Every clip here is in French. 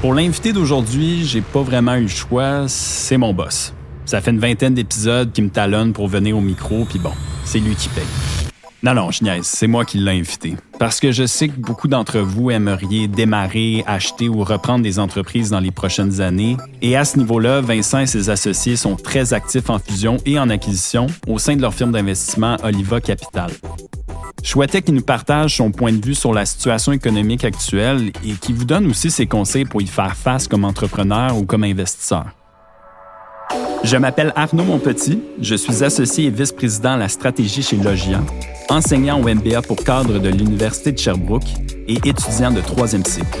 Pour l'invité d'aujourd'hui, j'ai pas vraiment eu le choix, c'est mon boss. Ça fait une vingtaine d'épisodes qui me talonne pour venir au micro, puis bon, c'est lui qui paye. Non, non, je niaise, c'est moi qui l'ai invité. Parce que je sais que beaucoup d'entre vous aimeriez démarrer, acheter ou reprendre des entreprises dans les prochaines années. Et à ce niveau-là, Vincent et ses associés sont très actifs en fusion et en acquisition au sein de leur firme d'investissement Oliva Capital. Je souhaitais qu'il nous partage son point de vue sur la situation économique actuelle et qu'il vous donne aussi ses conseils pour y faire face comme entrepreneur ou comme investisseur. Je m'appelle Arnaud Monpetit, je suis associé et vice-président à la stratégie chez Logian, enseignant au MBA pour cadre de l'Université de Sherbrooke et étudiant de troisième cycle.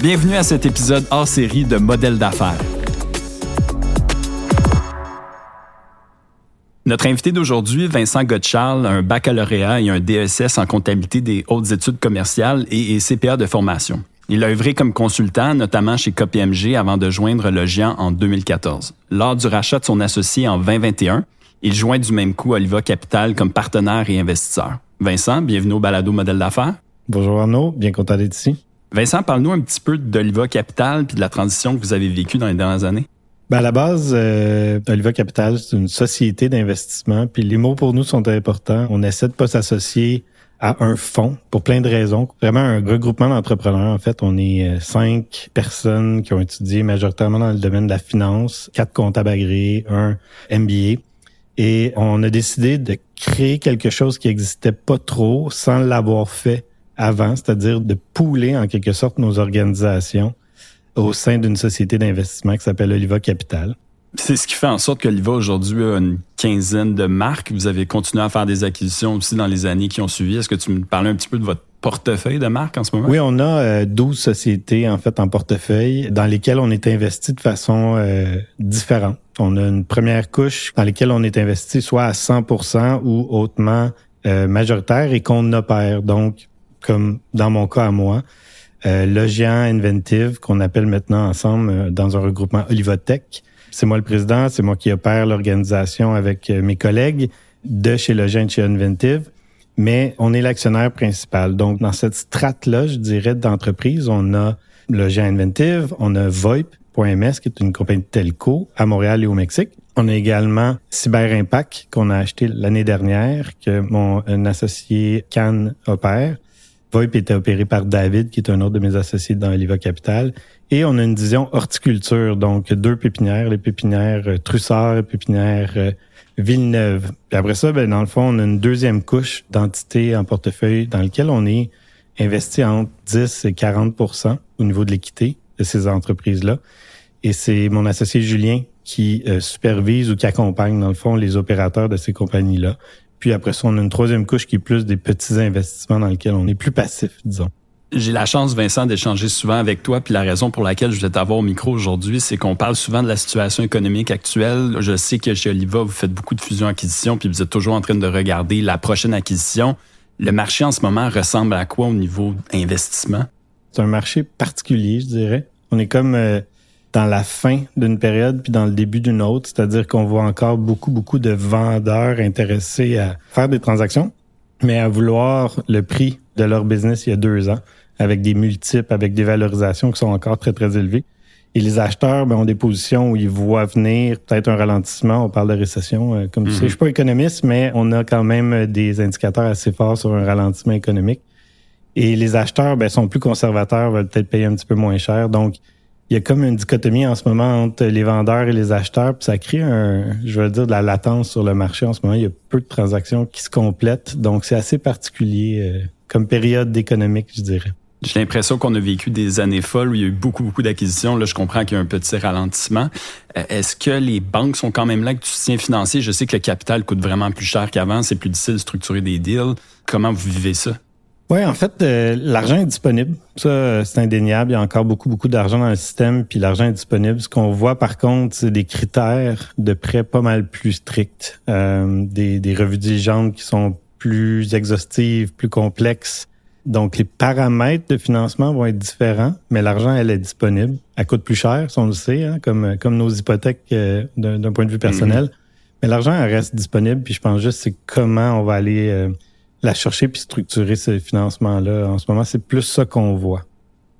Bienvenue à cet épisode hors série de Modèles d'affaires. Notre invité d'aujourd'hui, Vincent Gottschall, un baccalauréat et un DSS en comptabilité des hautes études commerciales et, CPA de formation. Il a œuvré comme consultant, notamment chez KPMG, avant de joindre Logian en 2014. Lors du rachat de son associé en 2021, il joint du même coup Oliva Capital comme partenaire et investisseur. Vincent, bienvenue au Balado Modèle d'affaires. Bonjour Arnaud, bien content d'être ici. Vincent, parle-nous un petit peu d'Oliva Capital puis de la transition que vous avez vécue dans les dernières années. Ben à la base, euh, Oliva Capital, c'est une société d'investissement. Puis les mots pour nous sont importants. On essaie de pas s'associer à un fonds pour plein de raisons. Vraiment un regroupement d'entrepreneurs. En fait, on est euh, cinq personnes qui ont étudié majoritairement dans le domaine de la finance, quatre comptables agréés, un MBA. Et on a décidé de créer quelque chose qui n'existait pas trop sans l'avoir fait avant, c'est-à-dire de pouler en quelque sorte nos organisations au sein d'une société d'investissement qui s'appelle Oliva Capital. C'est ce qui fait en sorte qu'Oliva aujourd'hui a une quinzaine de marques. Vous avez continué à faire des acquisitions aussi dans les années qui ont suivi. Est-ce que tu me parlais un petit peu de votre portefeuille de marques en ce moment? Oui, on a 12 euh, sociétés en fait en portefeuille dans lesquelles on est investi de façon euh, différente. On a une première couche dans laquelle on est investi soit à 100% ou hautement euh, majoritaire et qu'on opère. Donc, comme dans mon cas à moi, euh, Logian Inventive, qu'on appelle maintenant ensemble dans un regroupement Olivotech. C'est moi le président, c'est moi qui opère l'organisation avec mes collègues de chez Logian et chez Inventive. Mais on est l'actionnaire principal. Donc, dans cette strate-là, je dirais, d'entreprise, on a Logian Inventive, on a VoIP.ms, qui est une compagnie de telco à Montréal et au Mexique. On a également Cyber Impact, qu'on a acheté l'année dernière, que mon associé Cannes opère. VoIP était opéré par David, qui est un autre de mes associés dans Oliva Capital. Et on a une division horticulture, donc deux pépinières, les pépinières euh, Trussard et pépinières euh, Villeneuve. Puis après ça, ben, dans le fond, on a une deuxième couche d'entités en portefeuille dans lequel on est investi entre 10 et 40% au niveau de l'équité de ces entreprises-là. Et c'est mon associé Julien qui euh, supervise ou qui accompagne, dans le fond, les opérateurs de ces compagnies-là. Puis après ça, on a une troisième couche qui est plus des petits investissements dans lesquels on est plus passif, disons. J'ai la chance, Vincent, d'échanger souvent avec toi. Puis la raison pour laquelle je vais t'avoir au micro aujourd'hui, c'est qu'on parle souvent de la situation économique actuelle. Je sais que chez Oliva, vous faites beaucoup de fusions-acquisitions, puis vous êtes toujours en train de regarder la prochaine acquisition. Le marché en ce moment ressemble à quoi au niveau investissement? C'est un marché particulier, je dirais. On est comme euh, dans la fin d'une période puis dans le début d'une autre, c'est-à-dire qu'on voit encore beaucoup beaucoup de vendeurs intéressés à faire des transactions, mais à vouloir le prix de leur business il y a deux ans, avec des multiples, avec des valorisations qui sont encore très très élevées. Et les acheteurs ben, ont des positions où ils voient venir peut-être un ralentissement. On parle de récession, euh, comme tu sais. Mm-hmm. Je suis pas économiste, mais on a quand même des indicateurs assez forts sur un ralentissement économique. Et les acheteurs ben, sont plus conservateurs, veulent peut-être payer un petit peu moins cher. Donc, il y a comme une dichotomie en ce moment entre les vendeurs et les acheteurs, puis ça crée un, je veux dire, de la latence sur le marché en ce moment. Il y a peu de transactions qui se complètent, donc c'est assez particulier euh, comme période économique, je dirais. J'ai l'impression qu'on a vécu des années folles où il y a eu beaucoup, beaucoup d'acquisitions. Là, je comprends qu'il y a un petit ralentissement. Euh, est-ce que les banques sont quand même là avec du soutien financier? Je sais que le capital coûte vraiment plus cher qu'avant. C'est plus difficile de structurer des deals. Comment vous vivez ça? Oui, en fait, euh, l'argent est disponible. Ça, c'est indéniable. Il y a encore beaucoup, beaucoup d'argent dans le système, puis l'argent est disponible. Ce qu'on voit, par contre, c'est des critères de prêt pas mal plus stricts, euh, des, des revues diligentes qui sont plus exhaustives, plus complexes. Donc, les paramètres de financement vont être différents, mais l'argent, elle est disponible. Elle coûte plus cher, si on le sait, hein, comme, comme nos hypothèques euh, d'un point de vue personnel. Mm-hmm. Mais l'argent, elle reste disponible, puis je pense juste c'est comment on va aller la chercher puis structurer ce financement-là. En ce moment, c'est plus ça qu'on voit.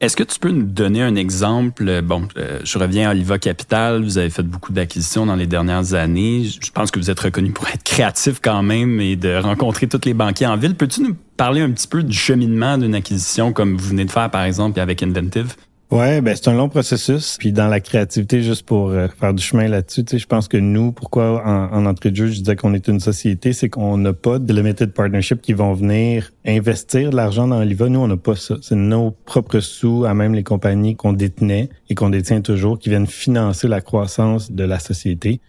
Est-ce que tu peux nous donner un exemple? Bon, euh, je reviens à Oliva Capital. Vous avez fait beaucoup d'acquisitions dans les dernières années. Je pense que vous êtes reconnu pour être créatif quand même et de rencontrer tous les banquiers en ville. Peux-tu nous parler un petit peu du cheminement d'une acquisition comme vous venez de faire, par exemple, avec Inventive? Ouais, ben c'est un long processus. Puis dans la créativité, juste pour euh, faire du chemin là-dessus, tu sais, je pense que nous, pourquoi en, en entrée de jeu, je disais qu'on est une société, c'est qu'on n'a pas de limited partnership qui vont venir investir de l'argent dans Oliva. Nous, on n'a pas ça. C'est nos propres sous, à même les compagnies qu'on détenait et qu'on détient toujours, qui viennent financer la croissance de la société.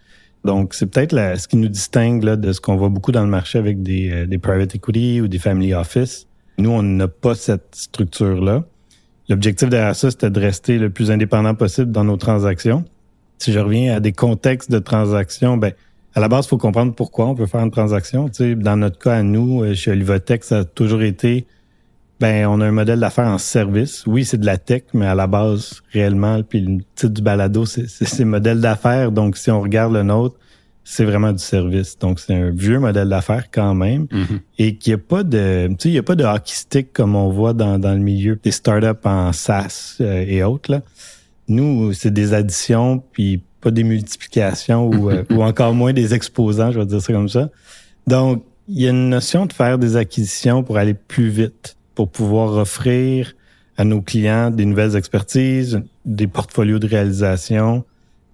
Donc, c'est peut-être ce qui nous distingue là, de ce qu'on voit beaucoup dans le marché avec des, euh, des private equity ou des family office. Nous, on n'a pas cette structure-là. L'objectif derrière ça, c'était de rester le plus indépendant possible dans nos transactions. Si je reviens à des contextes de transactions, ben à la base, il faut comprendre pourquoi on peut faire une transaction. Tu sais, dans notre cas, à nous, euh, chez Olivotech, ça a toujours été, ben, on a un modèle d'affaires en service. Oui, c'est de la tech, mais à la base, réellement, puis le titre du balado, c'est, c'est, modèle d'affaires. Donc, si on regarde le nôtre, c'est vraiment du service. Donc, c'est un vieux modèle d'affaires quand même. Mm-hmm. Et qu'il n'y a pas de, tu sais, il y a pas de hockey stick comme on voit dans, dans le milieu des startups en SaaS euh, et autres, là. Nous, c'est des additions, puis pas des multiplications ou, euh, ou encore moins des exposants, je vais dire ça comme ça. Donc, il y a une notion de faire des acquisitions pour aller plus vite, pour pouvoir offrir à nos clients des nouvelles expertises, des portfolios de réalisation,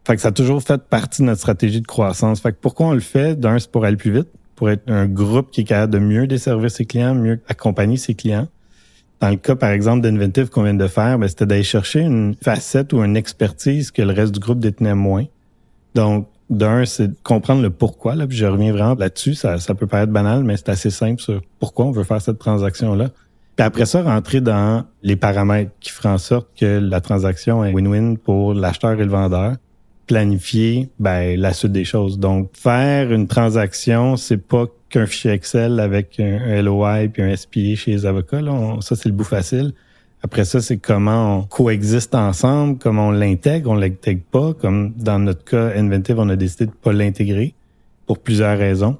fait que ça a toujours fait partie de notre stratégie de croissance. Fait que pourquoi on le fait? D'un, c'est pour aller plus vite, pour être un groupe qui est capable de mieux desservir ses clients, mieux accompagner ses clients. Dans le cas, par exemple, d'Inventive qu'on vient de faire, ben, c'était d'aller chercher une facette ou une expertise que le reste du groupe détenait moins. Donc, d'un, c'est comprendre le pourquoi. Là, puis je reviens vraiment là-dessus. Ça, ça peut paraître banal, mais c'est assez simple sur pourquoi on veut faire cette transaction-là. Puis après ça, rentrer dans les paramètres qui feront en sorte que la transaction est win-win pour l'acheteur et le vendeur planifier ben, la suite des choses. Donc, faire une transaction, c'est pas qu'un fichier Excel avec un, LOI puis un SPA chez les avocats. Là. ça, c'est le bout facile. Après ça, c'est comment on coexiste ensemble, comment on l'intègre, on l'intègre pas. Comme dans notre cas, Inventive, on a décidé de pas l'intégrer pour plusieurs raisons.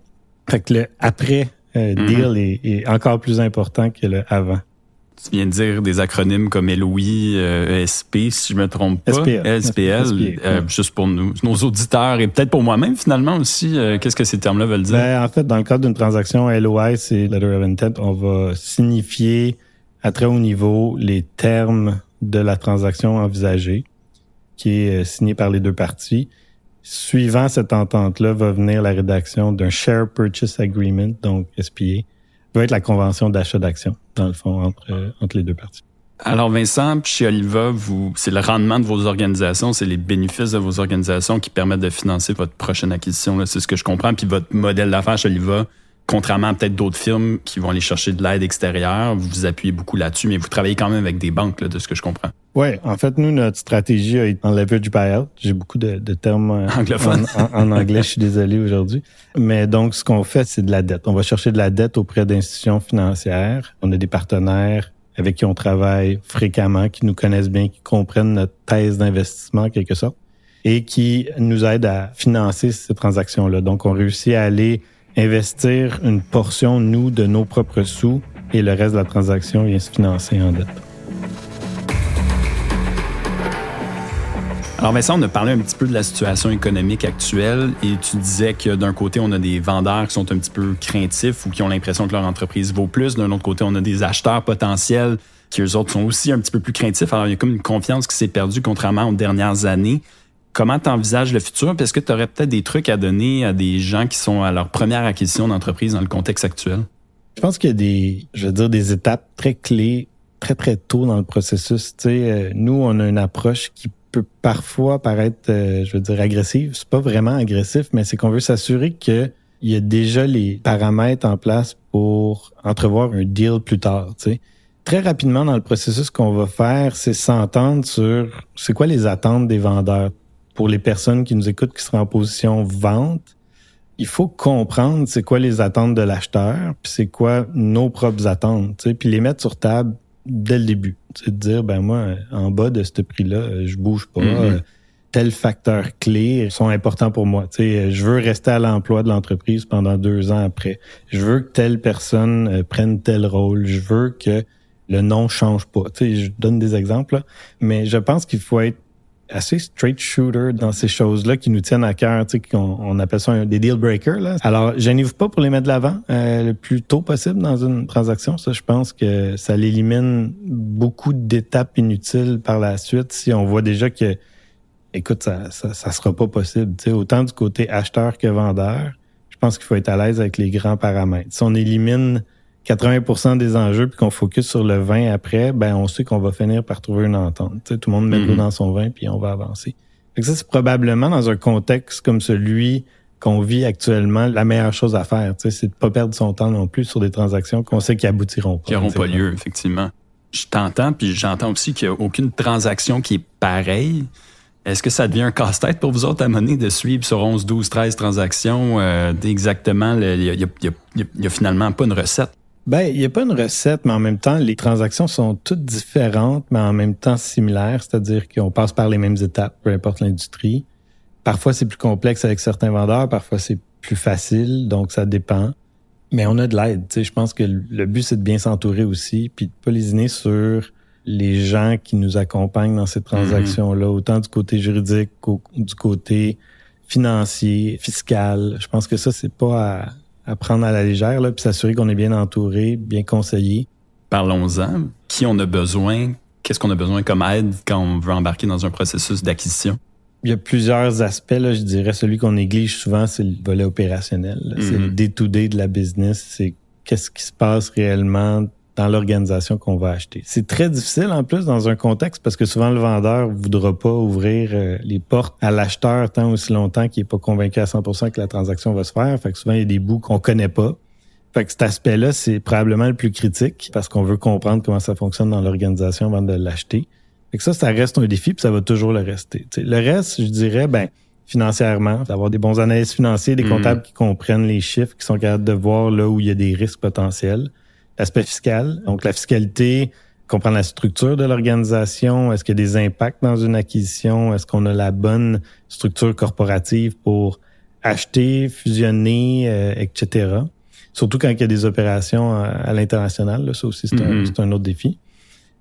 Fait que le après euh, mm-hmm. deal est, est, encore plus important que le avant. Tu viens de dire des acronymes comme LOI, euh, ESP, si je me trompe pas. SPL. SPL, euh, juste pour nous, nos auditeurs et peut-être pour moi-même finalement aussi. Euh, qu'est-ce que ces termes-là veulent dire? Ben, en fait, dans le cadre d'une transaction LOI, c'est Letter of Intent, on va signifier à très haut niveau les termes de la transaction envisagée qui est signée par les deux parties. Suivant cette entente-là, va venir la rédaction d'un Share Purchase Agreement, donc SPA, être la convention d'achat d'actions, dans le fond, entre, les deux parties. Alors Vincent, chez Oliva, c'est le rendement de vos organisations, c'est les bénéfices de vos organisations qui permettent de financer votre prochaine acquisition. C'est ce que je comprends. Puis votre modèle d'affaires chez Oliva, contrairement à peut-être d'autres firmes qui vont aller chercher de l'aide extérieure, vous vous appuyez beaucoup là-dessus, mais vous travaillez quand même avec des banques, là, de ce que je comprends. Oui, en fait, nous, notre stratégie est en leverage buyout. J'ai beaucoup de, termes euh, en, anglais, je suis désolé aujourd'hui. Mais donc, ce qu'on fait, c'est de la dette. On va chercher de la dette auprès d'institutions financières. On a des partenaires avec qui on travaille fréquemment, qui nous connaissent bien, qui comprennent notre thèse d'investissement en quelque sorte et qui nous aident à financer ces transactions-là. Donc, on réussit à aller investir une portion, nous, de nos propres sous et le reste de la transaction vient se financer en dette. Alors Vincent, on a parlé un petit peu de la situation économique actuelle et tu disais que d'un côté, on a des vendeurs qui sont un petit peu craintifs ou qui ont l'impression que leur entreprise vaut plus. D'un autre côté, on a des acheteurs potentiels qui, eux autres, sont aussi un petit peu plus craintifs. Alors, il y a comme une confiance qui s'est perdue contrairement aux dernières années. Comment tu envisages le futur? Est-ce que tu aurais peut-être des trucs à donner à des gens qui sont à leur première acquisition d'entreprise dans le contexte actuel? Je pense qu'il y a des, je veux dire, des étapes très clés très, très tôt dans le processus. Tu sais, euh, nous, on a une approche qui peut parfois paraître, euh, je veux dire, agressive. C'est pas vraiment agressif, mais c'est qu'on veut s'assurer qu'il y a déjà les paramètres en place pour entrevoir un deal plus tard. Très rapidement dans le processus qu'on va faire, c'est s'entendre sur c'est quoi les attentes des vendeurs pour les personnes qui nous écoutent qui seraient en position vente, il faut comprendre c'est quoi les attentes de l'acheteur, puis c'est quoi nos propres attentes, puis les mettre sur table dès le début. C'est de dire ben moi en bas de ce prix-là, je bouge pas. Mm-hmm. Euh, tels facteurs clés sont importants pour moi. Sais, je veux rester à l'emploi de l'entreprise pendant deux ans après. Je veux que telle personne euh, prenne tel rôle. Je veux que le nom change pas. Je donne des exemples, mais je pense qu'il faut être assez straight shooter dans ces choses-là qui nous tiennent à cœur, tu sais, qu'on on appelle ça des deal breakers. Là. Alors, gênez-vous pas pour les mettre de l'avant euh, le plus tôt possible dans une transaction. Ça, je pense que ça l'élimine beaucoup d'étapes inutiles par la suite si on voit déjà que, écoute, ça, ça, ça sera pas possible. Tu sais, autant du côté acheteur que vendeur, je pense qu'il faut être à l'aise avec les grands paramètres. Si on élimine 80% des enjeux puis qu'on focus sur le vin après, ben on sait qu'on va finir par trouver une entente. tout le monde met l'eau mhm. dans son vin puis on va avancer. Fait ça, c'est probablement dans un contexte comme celui qu'on vit actuellement, la meilleure chose à faire, c'est de pas perdre son temps non plus sur des transactions qu'on sait qui aboutiront pas. Qui n'auront pas lieu, effectivement. Je t'entends, puis j'entends aussi qu'il n'y a aucune transaction qui est pareille. Est-ce que ça devient un casse-tête pour vous autres à de suivre sur 11, 12, 13 transactions euh, exactement? Il n'y a, finalement pas une recette? Ben, il n'y a pas une recette, mais en même temps, les transactions sont toutes différentes, mais en même temps similaires, c'est-à-dire qu'on passe par les mêmes étapes, peu importe l'industrie. Parfois, c'est plus complexe avec certains vendeurs, parfois c'est plus facile, donc ça dépend. Mais on a de l'aide. Je pense que le but, c'est de bien s'entourer aussi, puis de pas lésiner sur les gens qui nous accompagnent dans ces transactions-là, autant du côté juridique qu'au du côté financier, fiscal. Je pense que ça, c'est pas à, à prendre à la légère, là, puis s'assurer qu'on est bien entouré, bien conseillé. Parlons-en. Qui on a besoin? Qu'est-ce qu'on a besoin comme aide quand on veut embarquer dans un processus d'acquisition? Il y a plusieurs aspects, là, je dirais. Celui qu'on néglige souvent, c'est le volet opérationnel. C'est le mm-hmm. day-to-day de la business. C'est qu'est-ce qui se passe réellement dans l'organisation qu'on va acheter. C'est très difficile en plus dans un contexte parce que souvent le vendeur voudra pas ouvrir euh, les portes à l'acheteur tant aussi longtemps qu'il est pas convaincu à 100% que la transaction va se faire. Fait que souvent il y a des bouts qu'on connaît pas. Fait que cet aspect-là, c'est probablement le plus critique parce qu'on veut comprendre comment ça fonctionne dans l'organisation avant de l'acheter. Fait que ça, ça reste un défi puis ça va toujours le rester. le reste, je dirais, ben financièrement, d'avoir des bons analystes financiers, des mm. comptables qui comprennent les chiffres, qui sont capables de voir là où il y a des risques potentiels l'aspect fiscal. Donc, la fiscalité, comprendre la structure de l'organisation? Est-ce qu'il y a des impacts dans une acquisition? Est-ce qu'on a la bonne structure corporative pour acheter, fusionner, euh, etc. Surtout quand il y a des opérations à, l'international. Ça aussi, mm-hmm. c'est un, autre défi.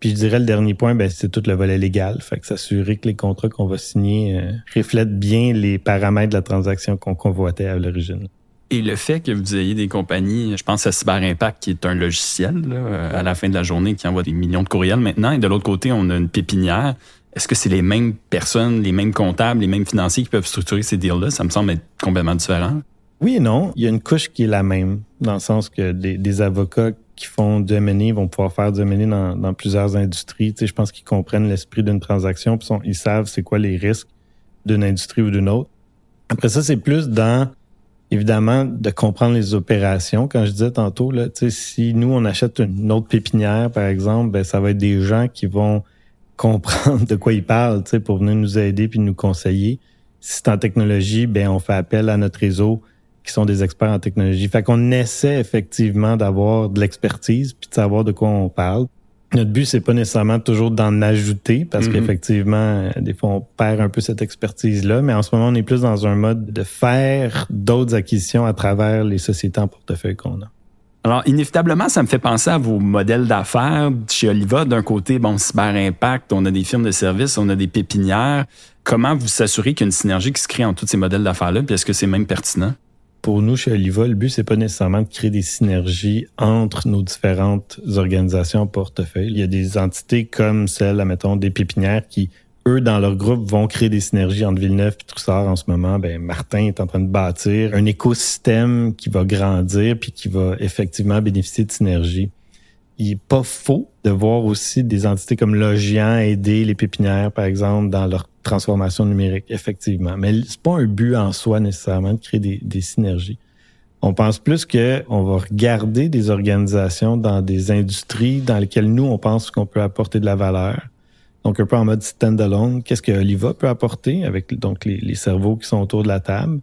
Puis je dirais le dernier point, ben, c'est tout le volet légal. Fait que s'assurer que les contrats qu'on va signer euh, reflètent bien les paramètres de la transaction qu'on convoitait à l'origine. Et le fait que vous ayez des compagnies, je pense à Cyber Impact, qui est un logiciel à la fin de la journée qui envoie des millions de courriels maintenant, et de l'autre côté, on a une pépinière. Est-ce que c'est les mêmes personnes, les mêmes comptables, les mêmes financiers qui peuvent structurer ces deals-là? Ça me semble être complètement différent. Oui et non. Il y a une couche qui est la même, dans le sens que des, avocats qui font du M&A vont pouvoir faire du M&A dans, plusieurs industries. Tu sais, je pense qu'ils comprennent l'esprit d'une transaction, puis ils savent c'est quoi les risques d'une industrie ou d'une autre. Après ça, c'est plus dans évidemment, de comprendre les opérations. Quand je disais tantôt, là, si nous, on achète une autre pépinière, par exemple, ben, ça va être des gens qui vont comprendre de quoi ils parlent pour venir nous aider puis nous conseiller. Si c'est en technologie, ben, on fait appel à notre réseau qui sont des experts en technologie. Fait qu'on essaie effectivement d'avoir de l'expertise puis de savoir de quoi on parle. Notre but, c'est pas nécessairement toujours d'en ajouter parce mm-hmm. qu'effectivement, des fois, on perd un peu cette expertise-là. Mais en ce moment, on est plus dans un mode de faire d'autres acquisitions à travers les sociétés en portefeuille qu'on a. Alors, inévitablement, ça me fait penser à vos modèles d'affaires chez Oliva. D'un côté, bon, Cyber Impact, on a des firmes de services, on a des pépinières. Comment vous s'assurez qu'il y a une synergie qui se crée entre tous ces modèles d'affaires-là? Puis est-ce que c'est même pertinent? Pour nous, chez Oliva, le but, c'est pas nécessairement de créer des synergies entre nos différentes organisations portefeuille. Il y a des entités comme celle, admettons, des pépinières qui, eux, dans leur groupe, vont créer des synergies entre Villeneuve et Troussard en ce moment. Ben, Martin est en train de bâtir un écosystème qui va grandir puis qui va effectivement bénéficier de synergies il est pas faux de voir aussi des entités comme Logian aider les pépinières, par exemple, dans leur transformation numérique, effectivement. Mais c'est pas un but en soi nécessairement de créer des, synergies. On pense plus que on va regarder des organisations dans des industries dans lesquelles nous, on pense qu'on peut apporter de la valeur. Donc, un peu en mode stand-alone. Qu'est-ce que Oliva peut apporter avec donc les cerveaux qui sont autour de la table?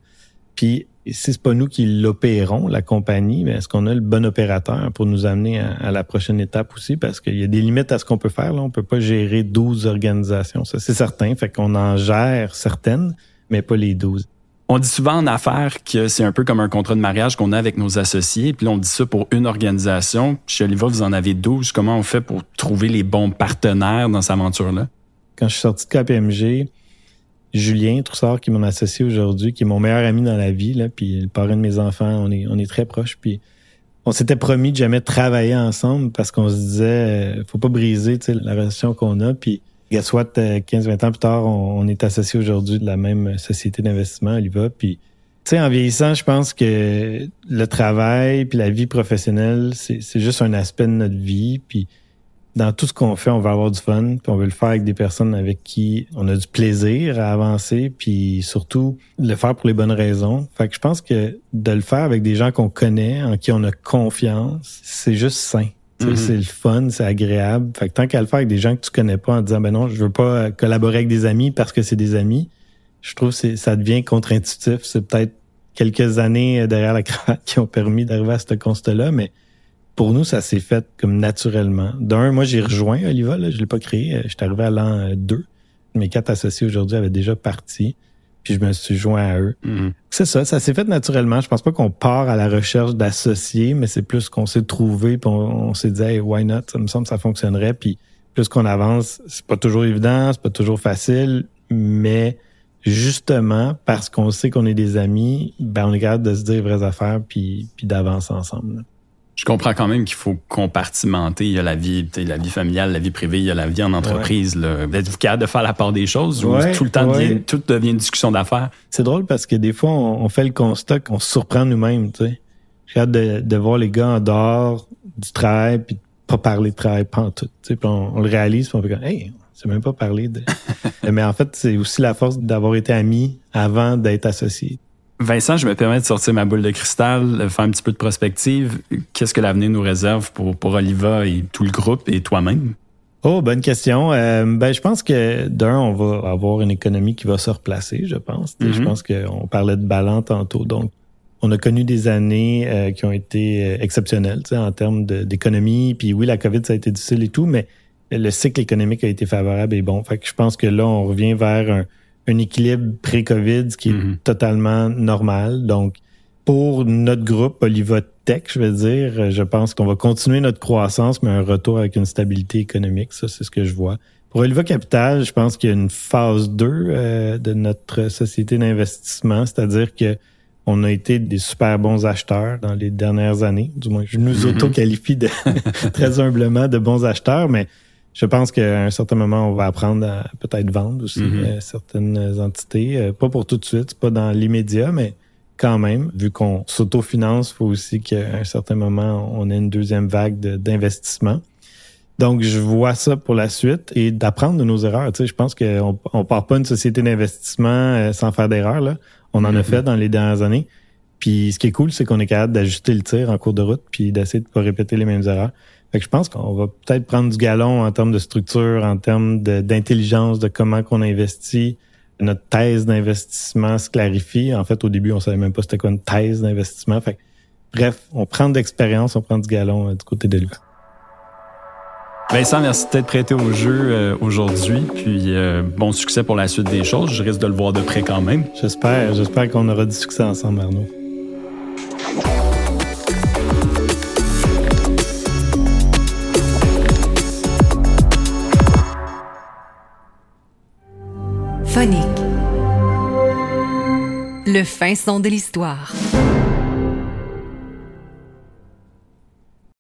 Puis si c'est pas nous qui l'opérons, la compagnie, mais est-ce qu'on a le bon opérateur pour nous amener à, la prochaine étape aussi? Parce qu'il y a des limites à ce qu'on peut faire. Là. On peut pas gérer 12 organisations. Ça, c'est certain. Fait qu'on en gère certaines, mais pas les 12. On dit souvent en affaires que c'est un peu comme un contrat de mariage qu'on a avec nos associés. Puis là, on dit ça pour une organisation. Chez Oliva, vous en avez 12. Comment on fait pour trouver les bons partenaires dans cette aventure-là? Quand je suis sorti de KPMG, Julien Troussard, qui est mon associé aujourd'hui, qui est mon meilleur ami dans la vie, là, puis le parrain de mes enfants, on est, on est très proches. Puis on s'était promis de jamais travailler ensemble parce qu'on se disait, euh, faut pas briser la relation qu'on a. Puis soit 15-20 euh, ans plus tard, on, est associé aujourd'hui de la même société d'investissement, Oliva. Puis, tu sais, en vieillissant, je pense que le travail puis la vie professionnelle, c'est juste un aspect de notre vie. Puis, dans tout ce qu'on fait, on veut avoir du fun, puis on veut le faire avec des personnes avec qui on a du plaisir à avancer, puis surtout le faire pour les bonnes raisons. Fait que je pense que de le faire avec des gens qu'on connaît, en qui on a confiance, c'est juste sain. Mm-hmm. C'est le fun, c'est agréable. Fait que tant qu'à le faire avec des gens que tu connais pas en disant ben non, je veux pas collaborer avec des amis parce que c'est des amis, je trouve que ça devient contre-intuitif. C'est peut-être quelques années derrière la cravate qui ont permis d'arriver à ce constat-là, mais pour nous, ça s'est fait comme naturellement. D'un, moi, j'ai rejoint Oliva, là, je l'ai pas créé. J'étais arrivé à l'an 2. Mes quatre associés aujourd'hui avaient déjà parti puis je me suis joint à eux. Mm-hmm. C'est ça, ça s'est fait naturellement. Je pense pas qu'on part à la recherche d'associés, mais c'est plus qu'on s'est trouvé, puis on, s'est dit hey, why not, ça me semble que ça fonctionnerait. Puis plus qu'on avance, c'est pas toujours évident, c'est pas toujours facile, mais justement parce qu'on sait qu'on est des amis, ben on est capable de se dire vraies affaires puis, puis d'avancer ensemble. Je comprends quand même qu'il faut compartimenter. Il y a la vie, la vie familiale, la vie privée, il y a la vie en entreprise. Êtes-vous capable de faire la part des choses ou tout le temps devient, tout devient une discussion d'affaires? C'est drôle parce que des fois, on, fait le constat qu'on se surprend nous-mêmes. J'ai hâte de, de, voir les gars en dehors du travail puis de pas parler de travail pas tout. Tu sais, puis on, le réalise puis on fait comme Hey, c'est même pas parler de. Mais en fait, c'est aussi la force d'avoir été amis avant d'être associés. Vincent, je me permets de sortir ma boule de cristal, faire un petit peu de prospective. Qu'est-ce que l'avenir nous réserve pour, pour Oliva et tout le groupe et toi-même? Oh, bonne question. Euh, ben, je pense que d'un, on va avoir une économie qui va se replacer, je pense. Je mm-hmm. pense qu'on parlait de ballon tantôt. Donc, on a connu des années euh, qui ont été euh, exceptionnelles en termes d'économie. Puis oui, la COVID, ça a été difficile et tout, mais le cycle économique a été favorable et bon. Fait que je pense que là, on revient vers un, un équilibre pré-COVID, ce qui est mhm. totalement normal. Donc, pour notre groupe Oliva Tech, je vais dire, je pense qu'on va continuer notre croissance, mais un retour avec une stabilité économique. Ça, c'est ce que je vois. Pour Oliva Capital, je pense qu'il y a une phase 2 euh, de notre société d'investissement, c'est-à-dire que on a été des super bons acheteurs dans les dernières années. Du moins, je nous mhm. auto-qualifie de, très humblement de bons acheteurs, mais je pense qu'à un certain moment, on va apprendre à peut-être vendre aussi mm-hmm. euh, certaines entités. Euh, pas pour tout de suite, pas dans l'immédiat, mais quand même, vu qu'on s'autofinance, il faut aussi qu'à un certain moment, on ait une deuxième vague d'investissement. Donc, je vois ça pour la suite et d'apprendre de nos erreurs. Tu sais, je pense qu'on on part pas une société d'investissement euh, sans faire d'erreurs. On en a mm-hmm. fait dans les dernières années. Puis, ce qui est cool, c'est qu'on est capable d'ajuster le tir en cours de route puis d'essayer de pas répéter les mêmes erreurs. Fait que je pense qu'on va peut-être prendre du galon en termes de structure, en termes d'intelligence, de, comment qu'on investit. Notre thèse d'investissement se clarifie. En fait, au début, on savait même pas c'était quoi une thèse d'investissement. Fait bref, on prend de l'expérience, on prend du galon euh, du côté de lui. Vincent, merci d'être prêté au jeu euh, aujourd'hui. Puis euh, bon succès pour la suite des choses. Je risque de le voir de près quand même. J'espère. J'espère qu'on aura du succès ensemble, Arnaud. Le fin son de l'histoire.